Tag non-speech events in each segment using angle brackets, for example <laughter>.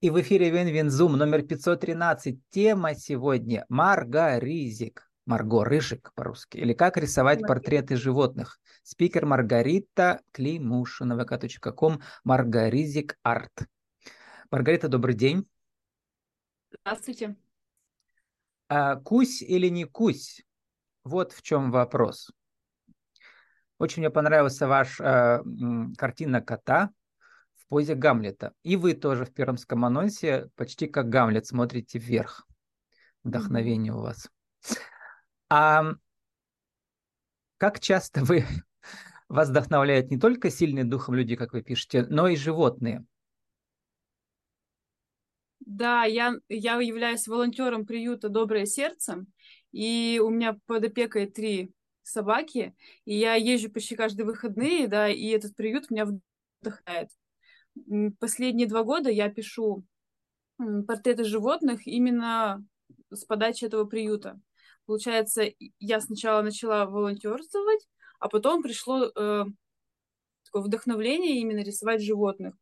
И в эфире WinWinZoom номер 513. Тема сегодня Margorizik. Марго Рыжик по-русски. Или как рисовать портреты животных. Спикер Маргарита Климушина. vk.com Margorizik Art. Маргарита, добрый день. Здравствуйте. А, кусь или не кусь? Вот в чем вопрос. Очень мне понравилась ваша э, картина кота позе Гамлета. И вы тоже в пермском анонсе почти как Гамлет смотрите вверх. Вдохновение mm-hmm. у вас. А как часто вы <laughs> вас вдохновляют не только сильные духом люди, как вы пишете, но и животные? Да, я, я являюсь волонтером приюта «Доброе сердце», и у меня под опекой три собаки, и я езжу почти каждые выходные, да, и этот приют меня вдохновляет последние два года я пишу портреты животных именно с подачи этого приюта. Получается, я сначала начала волонтерствовать, а потом пришло э, такое вдохновление именно рисовать животных.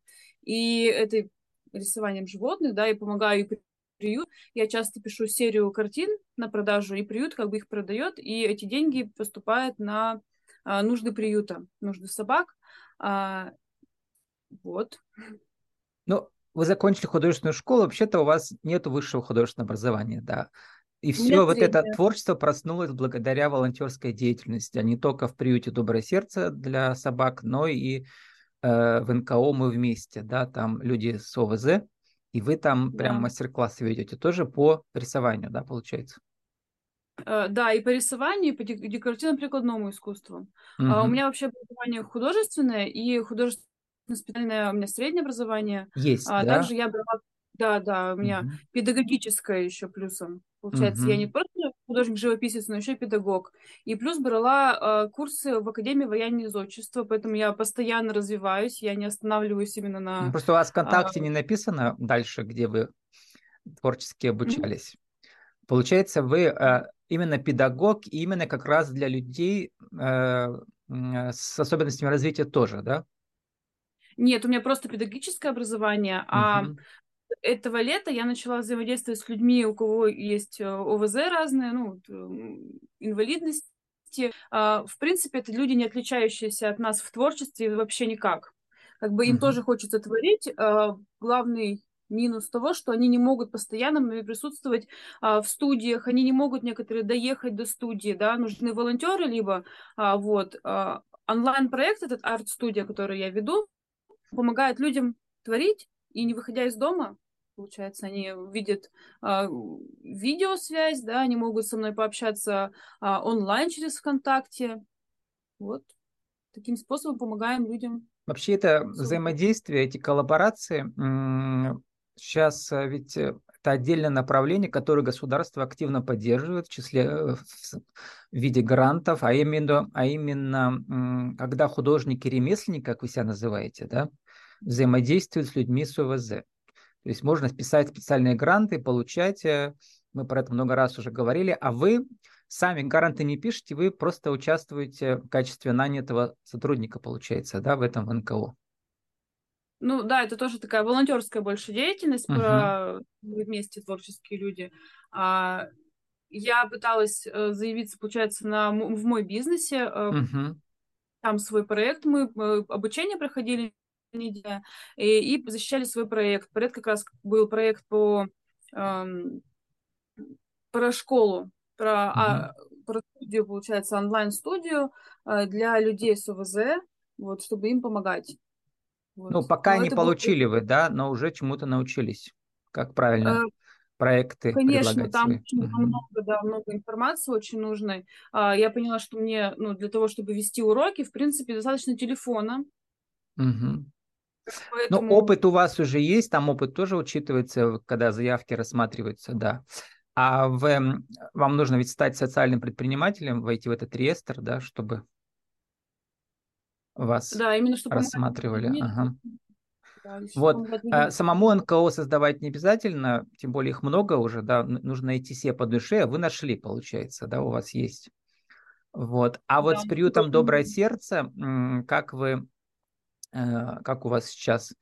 И это рисованием животных, да, и помогаю и приют. Я часто пишу серию картин на продажу, и приют как бы их продает, и эти деньги поступают на а, нужды приюта, нужды собак. А, вот. Ну, вы закончили художественную школу, вообще-то у вас нет высшего художественного образования, да. И все вот это творчество проснулось благодаря волонтерской деятельности, а не только в приюте Доброе сердце для собак, но и э, в НКО мы вместе, да, там люди с ОВЗ, и вы там да. прям мастер-классы ведете тоже по рисованию, да, получается? Э, да, и по рисованию, и по декоративно-прикладному искусству. Угу. Uh у меня вообще образование художественное, и художественное специальное у меня среднее образование. Есть, а да? также я брала, да, да, у меня угу. педагогическое еще плюсом. Получается, угу. я не просто художник-живописец, но еще и педагог. И плюс брала э, курсы в Академии вояния и зодчества, поэтому я постоянно развиваюсь, я не останавливаюсь именно на... Ну, просто у вас в ВКонтакте а... не написано дальше, где вы творчески обучались. mm Получается, вы э, именно педагог, именно как раз для людей э, с особенностями развития тоже, да? Нет, у меня просто педагогическое образование, а uh-huh. этого лета я начала взаимодействовать с людьми, у кого есть э, ОВЗ разные, ну, инвалидности. А, в принципе, это люди, не отличающиеся от нас в творчестве вообще никак. Как бы им uh-huh. тоже хочется творить. А, главный минус того, что они не могут постоянно присутствовать а, в студиях, они не могут некоторые доехать до студии, да, нужны волонтеры либо а, вот а, онлайн-проект этот арт-студия, который я веду, помогает людям творить и не выходя из дома, получается, они видят э, видеосвязь, да, они могут со мной пообщаться э, онлайн через ВКонтакте. Вот таким способом помогаем людям. Вообще это взаимодействие, эти коллаборации, сейчас э, ведь э, это отдельное направление, которое государство активно поддерживает, в числе э, в виде грантов, а именно, а именно когда художники-ремесленники, как вы себя называете, да, взаимодействуют с людьми с ОВЗ. То есть можно писать специальные гранты, получать, э, мы про это много раз уже говорили, а вы сами гранты не пишете, вы просто участвуете в качестве нанятого сотрудника, получается, да, в этом в НКО. Ну да, это тоже такая волонтерская больше деятельность, uh-huh. про вместе творческие люди. А, я пыталась э, заявиться, получается, на, в мой бизнесе. Uh-huh. Там свой проект, мы обучение проходили неделя, и, и защищали свой проект. Проект как раз был проект по эм, про школу, про, uh-huh. а, про студию, получается, онлайн-студию э, для людей с ОВЗ, вот, чтобы им помогать. Вот. Ну, пока Но не получили был... вы, да, но уже чему-то научились. Как правильно э, проекты Конечно, там свои. очень угу. много, да, много информации очень нужной. А, я поняла, что мне, ну, для того, чтобы вести уроки, в принципе, достаточно телефона. Угу. Поэтому... Ну, опыт у вас уже есть, там опыт тоже учитывается, когда заявки рассматриваются, да. А в, вам нужно ведь стать социальным предпринимателем, войти в этот реестр, да, чтобы вас да, именно, чтобы рассматривали. Ага. Да, вот, а, самому НКО создавать не обязательно, тем более их много уже, да, нужно найти себе по душе, а вы нашли, получается, да, у вас есть. Вот, а вот да, с приютом «Доброе сердце», как вы, э, как у вас сейчас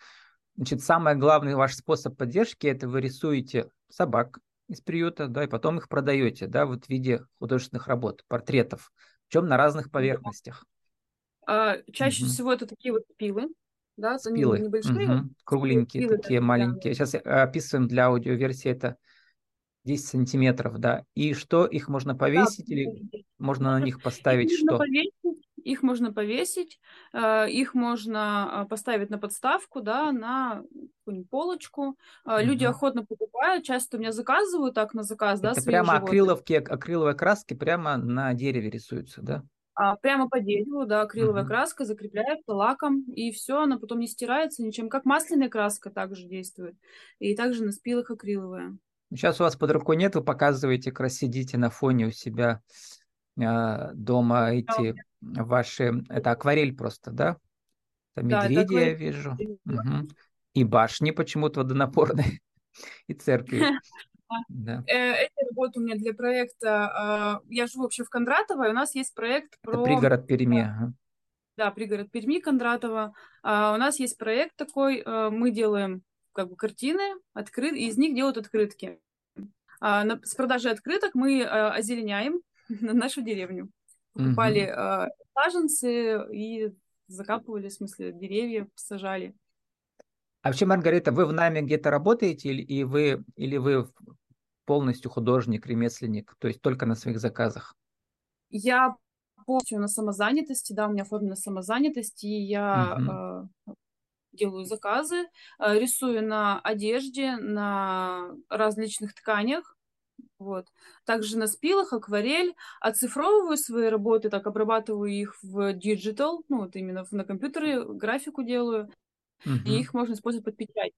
Значит, самый главный ваш способ поддержки – это вы рисуете собак из приюта, да, и потом их продаете, да, вот в виде художественных работ, портретов, причем на разных поверхностях. А, чаще угу. всего это такие вот пилы, да, спилы, небольшие, угу. кругленькие, спилы, такие да, маленькие. Да. Сейчас описываем для аудиоверсии это 10 сантиметров, да. И что, их можно повесить да, или можно на них поставить их что? Повесить, их можно повесить, э, их можно а, поставить на подставку, да, на полочку. Угу. Люди охотно покупают, часто у меня заказывают так на заказ, это да, прямо акриловки, акриловые краски прямо на дереве рисуются, да? А, прямо по дереву, да, акриловая uh-huh. краска закрепляется лаком, и все, она потом не стирается ничем. Как масляная краска также действует. И также на спилах акриловая. Сейчас у вас под рукой нет, вы показываете, как раз сидите на фоне у себя э, дома эти да. ваши... Это акварель просто, да? Это медведи да, это я вижу. Угу. И башни почему-то водонапорные. <laughs> И церкви. <laughs> Да. Э, эти работы у меня для проекта. А, я живу вообще в Кондратово, и у нас есть проект про... Это пригород Перми. Ага. Да, пригород Перми, Кондратова. А, у нас есть проект такой, э, мы делаем как бы картины, открыт, и из них делают открытки. А, с продажей открыток мы э, озеленяем <laughs> нашу деревню. Покупали угу. саженцы и закапывали, в смысле, деревья сажали. А вообще, Маргарита, вы в нами где-то работаете или, и вы, или вы полностью художник, ремесленник, то есть только на своих заказах? Я полностью на самозанятости, да, у меня оформлена самозанятость, и я угу. э, делаю заказы, э, рисую на одежде, на различных тканях, вот. Также на спилах, акварель, оцифровываю свои работы, так обрабатываю их в digital, ну вот именно на компьютере, графику делаю, угу. и их можно использовать под печать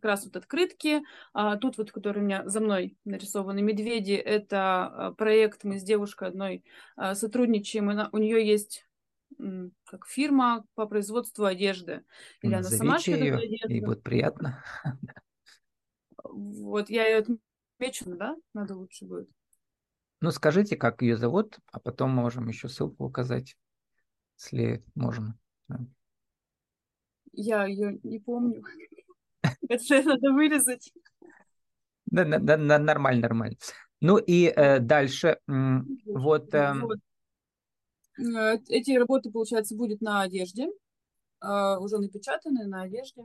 как раз вот открытки. А, тут вот, который у меня за мной нарисованы медведи, это а, проект, мы с девушкой одной а, сотрудничаем, она, у нее есть как фирма по производству одежды. Или она сама ее, одежду. ей будет приятно. <laughs> Вот, я ее отмечу, да? Надо лучше будет. Ну, скажите, как ее зовут, а потом можем еще ссылку указать, если можем. Я ее не помню. <laughs> Это надо вырезать. Да, да, да, нормально, нормально. Ну и э, дальше, вот, э, вот. Э, эти работы, получается, будет на одежде, э, уже напечатаны на одежде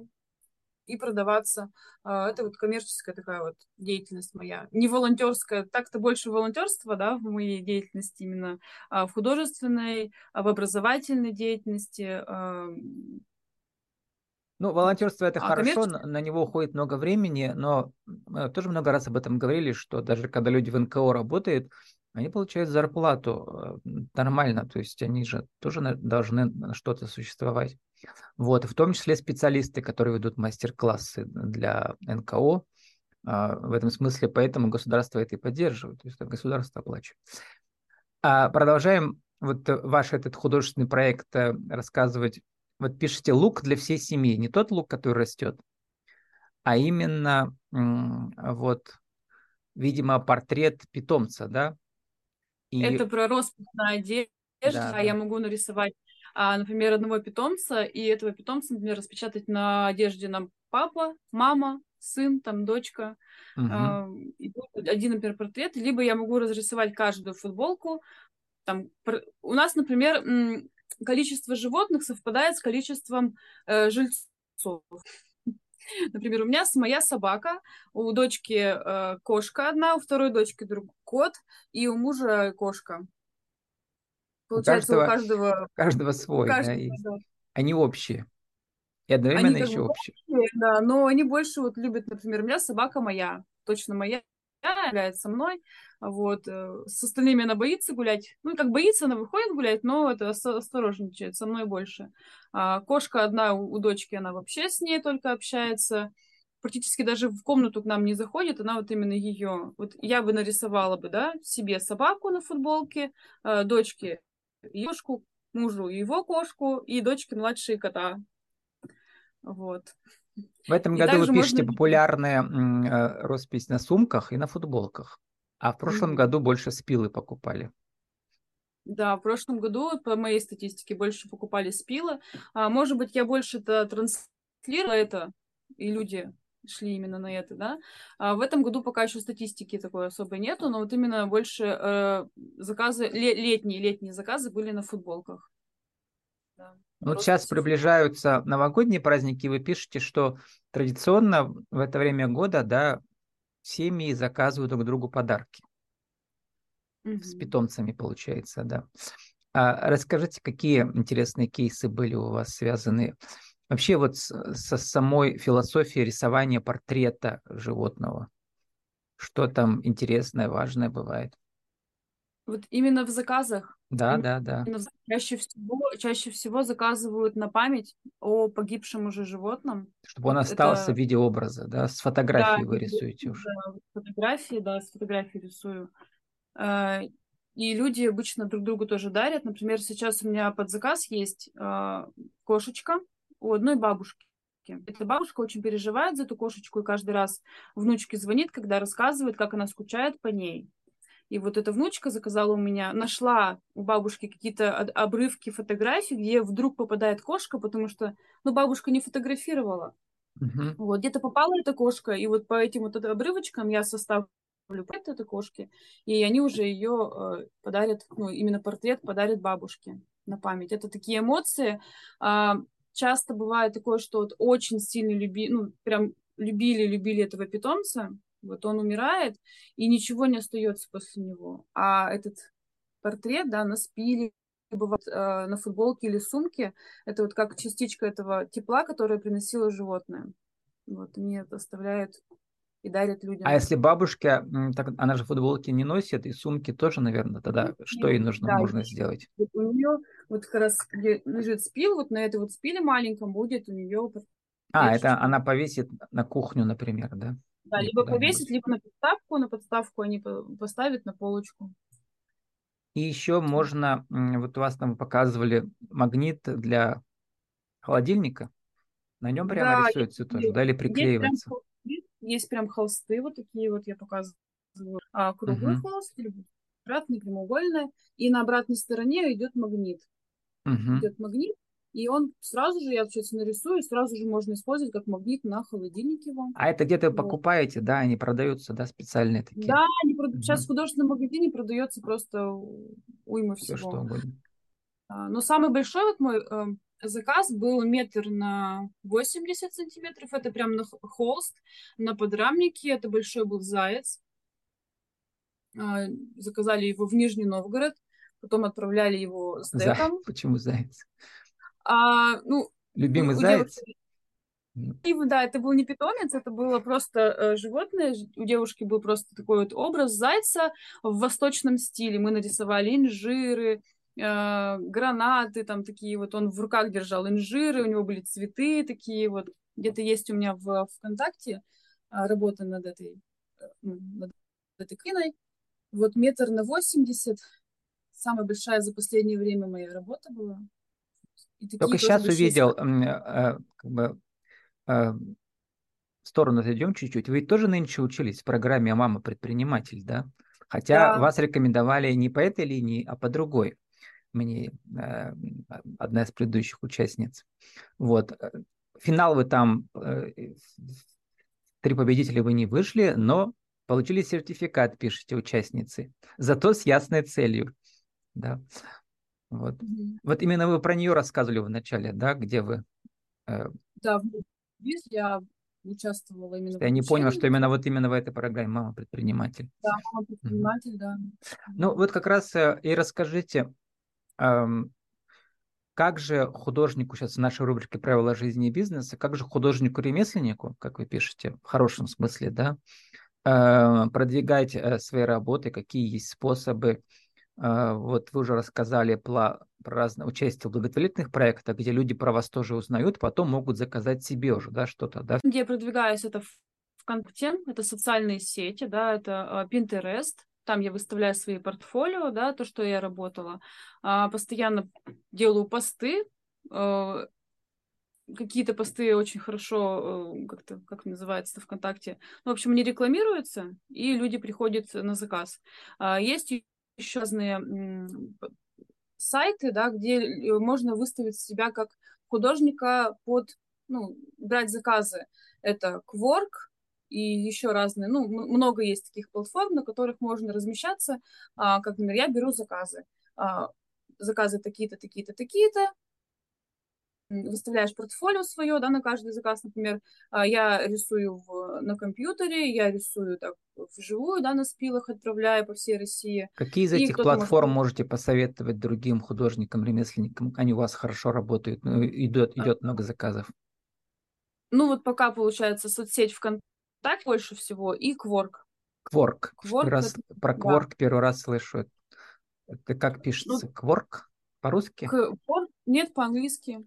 и продаваться. Э, это вот коммерческая такая вот деятельность моя. Не волонтерская, так-то больше волонтерства, да, в моей деятельности именно, а в художественной, а в образовательной деятельности, ну, волонтерство это а, хорошо, коммерческий? на него уходит много времени, но мы тоже много раз об этом говорили, что даже когда люди в НКО работают, они получают зарплату э, нормально, то есть они же тоже должны что-то существовать. Вот, в том числе специалисты, которые ведут мастер-классы для НКО, а, в этом смысле, поэтому государство это и поддерживает, то есть это государство оплачивает. А продолжаем вот ваш этот художественный проект э, рассказывать вот пишите лук для всей семьи, не тот лук, который растет, а именно вот, видимо, портрет питомца, да? И... Это про роспись на одежде, да, да. я могу нарисовать, а, например, одного питомца, и этого питомца, например, распечатать на одежде нам папа, мама, сын, там, дочка, угу. а, один, например, портрет, либо я могу разрисовать каждую футболку, там, у нас, например, количество животных совпадает с количеством э, жильцов. <laughs> Например, у меня моя собака, у дочки э, кошка одна, у второй дочки друг кот, и у мужа кошка. Получается, у каждого... У каждого, каждого свой, каждого, да, есть. да. Они общие. И одновременно они еще общие. общие. Да, но они больше вот любят, например, у меня собака моя, точно моя, со мной, вот, э, с остальными она боится гулять, ну, как боится, она выходит гулять, но это осторожничает, со мной больше. А кошка одна у, у дочки, она вообще с ней только общается, практически даже в комнату к нам не заходит, она вот именно ее, вот я бы нарисовала бы, да, себе собаку на футболке, э, дочке кошку, мужу его кошку и дочке младшие кота. Вот. В этом и году вы пишете можно... популярные э, роспись на сумках и на футболках, а в прошлом mm-hmm. году больше спилы покупали. Да, в прошлом году, по моей статистике, больше покупали спилы. А, может быть, я больше это транслировала это и люди шли именно на это, да. А в этом году пока еще статистики такой особой нету, но вот именно больше э, заказы, летние, летние заказы были на футболках. Да. Вот сейчас приближаются новогодние праздники, вы пишете, что традиционно в это время года, да, семьи заказывают друг другу подарки. Угу. С питомцами, получается, да. А расскажите, какие интересные кейсы были у вас связаны вообще вот со самой философией рисования портрета животного? Что там интересное, важное бывает? Вот именно в заказах. Да, да, да. Чаще всего, чаще всего заказывают на память о погибшем уже животном. Чтобы он остался это... в виде образа, да? С фотографией да, вы рисуете уже. Да, фотографии, да, с фотографией рисую. Э, и люди обычно друг другу тоже дарят. Например, сейчас у меня под заказ есть э, кошечка у одной бабушки. Эта бабушка очень переживает за эту кошечку, и каждый раз внучке звонит, когда рассказывает, как она скучает по ней. И вот эта внучка заказала у меня, нашла у бабушки какие-то обрывки фотографий, где вдруг попадает кошка, потому что, ну, бабушка не фотографировала. Uh-huh. Вот, где-то попала эта кошка, и вот по этим вот обрывочкам я составлю портрет этой кошки, и они уже ее э, подарят, ну, именно портрет подарят бабушке на память. Это такие эмоции. Э, часто бывает такое, что вот очень сильно люби, ну, прям любили-любили этого питомца, вот он умирает, и ничего не остается после него. А этот портрет, да, на спиле, бывает э, на футболке или сумке, это вот как частичка этого тепла, которое приносило животное. Вот мне это оставляет и дарит людям. А если бабушка, так она же футболки не носит, и сумки тоже, наверное, тогда Нет, что ей нужно, да, можно сделать? У нее вот как раз где лежит спил, вот на этой вот спиле маленьком будет у нее... А, это она повесит на кухню, например, да? Да, либо повесить, либо на подставку, на подставку они поставят на полочку. И еще можно, вот у вас там показывали магнит для холодильника. На нем прямо да, рисуется тоже, да, или приклеивается? Есть прям, есть прям холсты вот такие вот я показываю. А, круглый угу. холст, обратный, прямоугольный. И на обратной стороне идет магнит. Угу. Идет магнит, и он сразу же, я сейчас нарисую, сразу же можно использовать как магнит на холодильнике его. А это где-то вот. покупаете, да, они продаются, да, специальные такие? Да, они прод... угу. сейчас в художественном магазине продается просто уйма всего. Все что угодно. А, но самый большой вот мой э, заказ был метр на 80 сантиметров, это прям на холст, на подрамнике, это большой был заяц. Э, заказали его в Нижний Новгород, потом отправляли его с деком. Почему заяц? А, ну, Любимый заяц? Девушки, да, это был не питомец, это было просто э, животное. У девушки был просто такой вот образ зайца в восточном стиле. Мы нарисовали инжиры, э, гранаты, там такие вот. Он в руках держал инжиры, у него были цветы такие вот. Где-то есть у меня в ВКонтакте э, работа над этой, э, ну, над этой книной. Вот метр на 80. Самая большая за последнее время моя работа была. Только сейчас увидел, э, как бы, э, в сторону отойдем чуть-чуть. Вы тоже нынче учились в программе «Мама предприниматель», да? Хотя да. вас рекомендовали не по этой линии, а по другой. Мне э, одна из предыдущих участниц. Вот. Финал вы там, три победителя вы не вышли, но получили сертификат, пишите участницы. Зато с ясной целью. Да. Вот. Mm-hmm. вот именно вы про нее рассказывали в начале, да, где вы... Э... Да, я участвовала именно Я не понял, что именно вот именно в этой программе «Мама предприниматель». Да, «Мама предприниматель», mm-hmm. да. Ну вот как раз э, и расскажите, как же художнику, сейчас в нашей рубрике «Правила жизни и бизнеса», как же художнику-ремесленнику, как вы пишете, в хорошем смысле, да, э, продвигать свои работы, какие есть способы, вот вы уже рассказали про, разное участие в благотворительных проектах, где люди про вас тоже узнают, потом могут заказать себе уже, да, что-то, да? Где я продвигаюсь, это ВКонтакте, это социальные сети, да, это а, Pinterest, там я выставляю свои портфолио, да, то, что я работала. А, постоянно делаю посты, какие-то посты очень хорошо, как-то, как называется ВКонтакте. Ну, в общем, они рекламируются, и люди приходят на заказ. Есть еще разные сайты, да, где э, можно выставить себя как художника под ну, брать заказы. Это Quark и еще разные, ну, много есть таких платформ, на которых можно размещаться. А, как, например, я беру заказы. А, заказы такие-то, такие-то, такие-то, выставляешь портфолио свое, да, на каждый заказ, например, а, я рисую в, на компьютере, я рисую так вживую, да, на спилах отправляю по всей России. Какие из этих платформ может... можете посоветовать другим художникам, ремесленникам? Они у вас хорошо работают, ну, идет, идет много заказов. Ну вот пока получается соцсеть ВКонтакте больше всего и Кворк. Кворк. Кворк раз, это... Про Кворк да. первый раз слышу. Это как пишется? Ну, Кворк? По-русски? Нет, по-английски.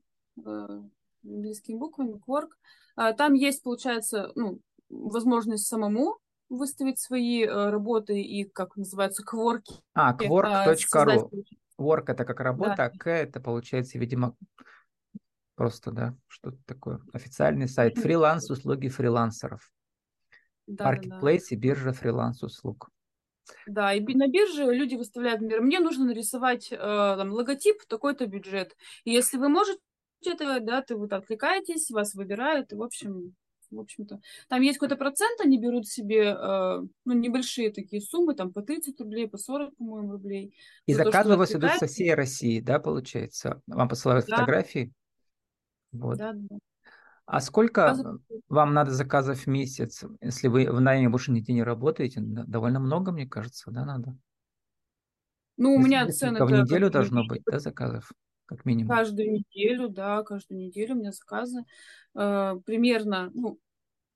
Английскими буквами, Quark. А, там есть, получается, ну, возможность самому выставить свои э, работы и, как называется, кворки. А, quark.ru. Work это как работа, да. а К это получается, видимо, просто, да, что-то такое. Официальный сайт. Фриланс, услуги фрилансеров. Да, Marketplace да, да. и биржа фриланс-услуг. Да, и на бирже люди выставляют, например, мне нужно нарисовать э, там, логотип, такой-то бюджет. И если вы можете этого, да, ты вот отвлекаетесь, вас выбирают, и, в общем, в общем-то. Там есть какой-то процент, они берут себе, э, ну, небольшие такие суммы, там, по 30 рублей, по 40, по-моему, рублей. И заказы у вас идут со всей России, да, получается? Вам посылают да. фотографии? Вот. Да, да. А сколько Заказы... вам надо заказов в месяц, если вы в найме больше нигде не работаете? Довольно много, мне кажется, да, надо? Ну, у меня цены... В неделю должно быть, да, заказов? Как минимум? Каждую неделю, да, каждую неделю у меня заказы. Э, примерно, ну,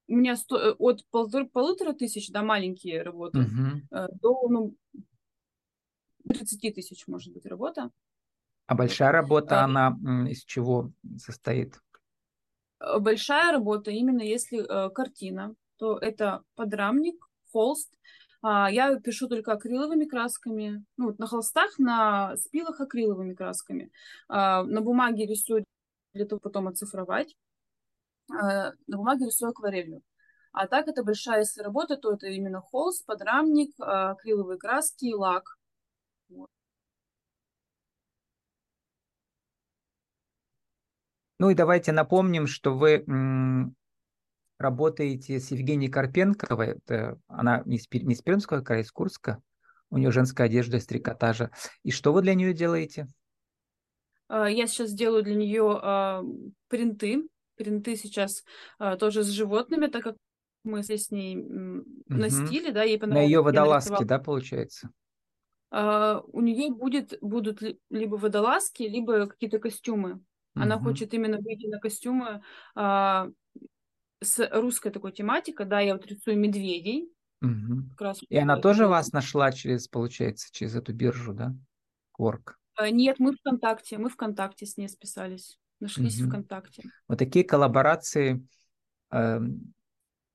у меня сто, э, от полутора, полутора тысяч, да, маленькие работы, угу. э, до, ну, 30 тысяч, может быть, работа. А большая работа, а, она из чего состоит? Большая работа, именно если э, картина, то это подрамник, холст, я пишу только акриловыми красками. Ну, вот на холстах, на спилах акриловыми красками. А, на бумаге рисую для того, потом оцифровать. А, на бумаге рисую акварелью. А так это большая, если работа, то это именно холст, подрамник, акриловые краски и лак. Ну и давайте напомним, что вы работаете с Евгенией Карпенковой, это, она не из, не из Пермского края, из Курска, у нее женская одежда из трикотажа. И что вы для нее делаете? А, я сейчас делаю для нее а, принты. Принты сейчас а, тоже с животными, так как мы с ней угу. на стиле, да, ей На ее водолазке, да, получается? у нее будет, будут либо водолазки, либо какие-то костюмы. Она угу. хочет именно выйти на костюмы с русской такой тематикой, да, я вот рисую медведей. Угу. Как раз И она тоже вас нашла через, получается, через эту биржу, да? Quark. Э, нет, мы ВКонтакте, мы ВКонтакте с ней списались, нашлись угу. ВКонтакте. Вот такие коллаборации. Э,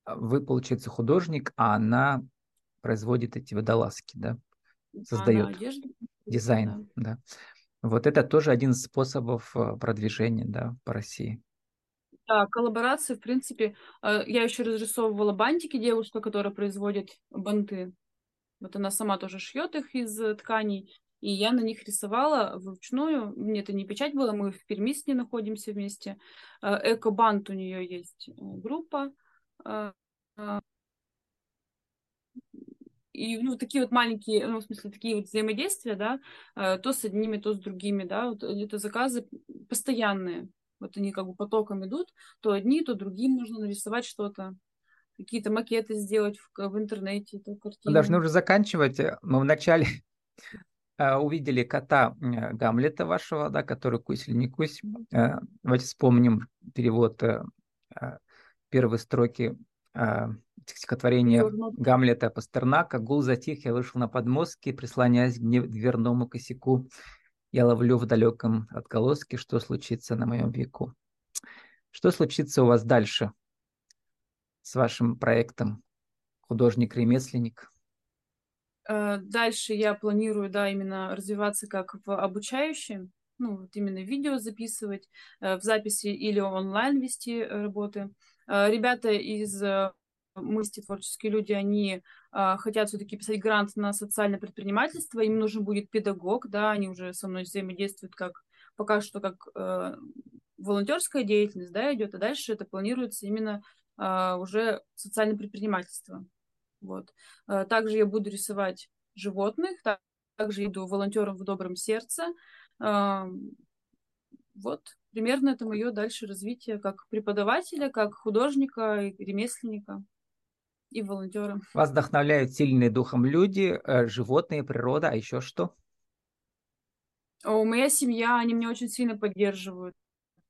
вы, получается, художник, а она производит эти водолазки, да? Создает одежду, дизайн, да. да. Вот это тоже один из способов э, продвижения, да, по России. Да, коллаборации, в принципе, э, я еще разрисовывала бантики девушка, которая производит банты. Вот она сама тоже шьет их из э, тканей, и я на них рисовала вручную. Мне это не печать была, мы в Перми с ней находимся вместе. Э, Эко-бант у нее есть группа. И ну, такие вот маленькие, ну, в смысле, такие вот взаимодействия, да, то с одними, то с другими, да, вот это заказы постоянные вот они как бы потоком идут, то одни, то другим нужно нарисовать что-то, какие-то макеты сделать в, в интернете, то картины. Мы должны уже заканчивать. Мы вначале <laughs> э, увидели кота э, Гамлета вашего, да, который «Кусь или не кусь». Э, давайте вспомним перевод первой строки стихотворения Гамлета Пастернака. «Гул затих, я вышел на подмостки, прислоняясь к дверному косяку. Я ловлю в далеком отголоске, что случится на моем веку. Что случится у вас дальше с вашим проектом художник-ремесленник? Э, дальше я планирую, да, именно развиваться как в обучающем, ну, вот именно видео записывать, э, в записи или онлайн вести работы. Э, ребята из мысли творческие люди, они а, хотят все-таки писать грант на социальное предпринимательство, им нужен будет педагог, да, они уже со мной взаимодействуют как пока что как э, волонтерская деятельность, да, идет, а дальше это планируется именно а, уже социальное предпринимательство. Вот. А, также я буду рисовать животных, также иду волонтером в добром сердце. А, вот примерно это мое дальше развитие как преподавателя, как художника, ремесленника и волонтера. Вас вдохновляют сильные духом люди, э, животные, природа, а еще что? О, моя семья, они меня очень сильно поддерживают,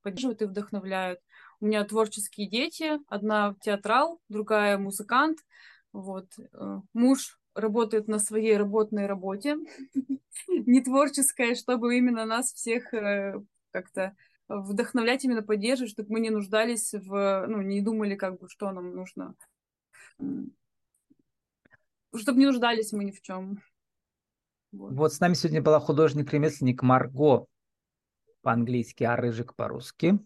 поддерживают и вдохновляют. У меня творческие дети, одна театрал, другая музыкант. Вот. Э, муж работает на своей работной работе, <laughs> не творческая, чтобы именно нас всех э, как-то вдохновлять, именно поддерживать, чтобы мы не нуждались в, ну, не думали, как бы, что нам нужно чтобы не нуждались мы ни в чем. Вот. вот с нами сегодня была художник-ремесленник Марго по-английски, а Рыжик по-русски.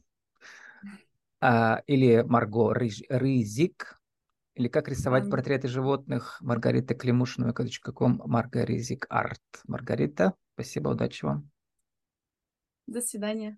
А, или Марго Рыж, Рызик. Или как рисовать портреты животных Маргарита Климушина, ком Марга Ризик Арт. Маргарита, спасибо, удачи вам. До свидания.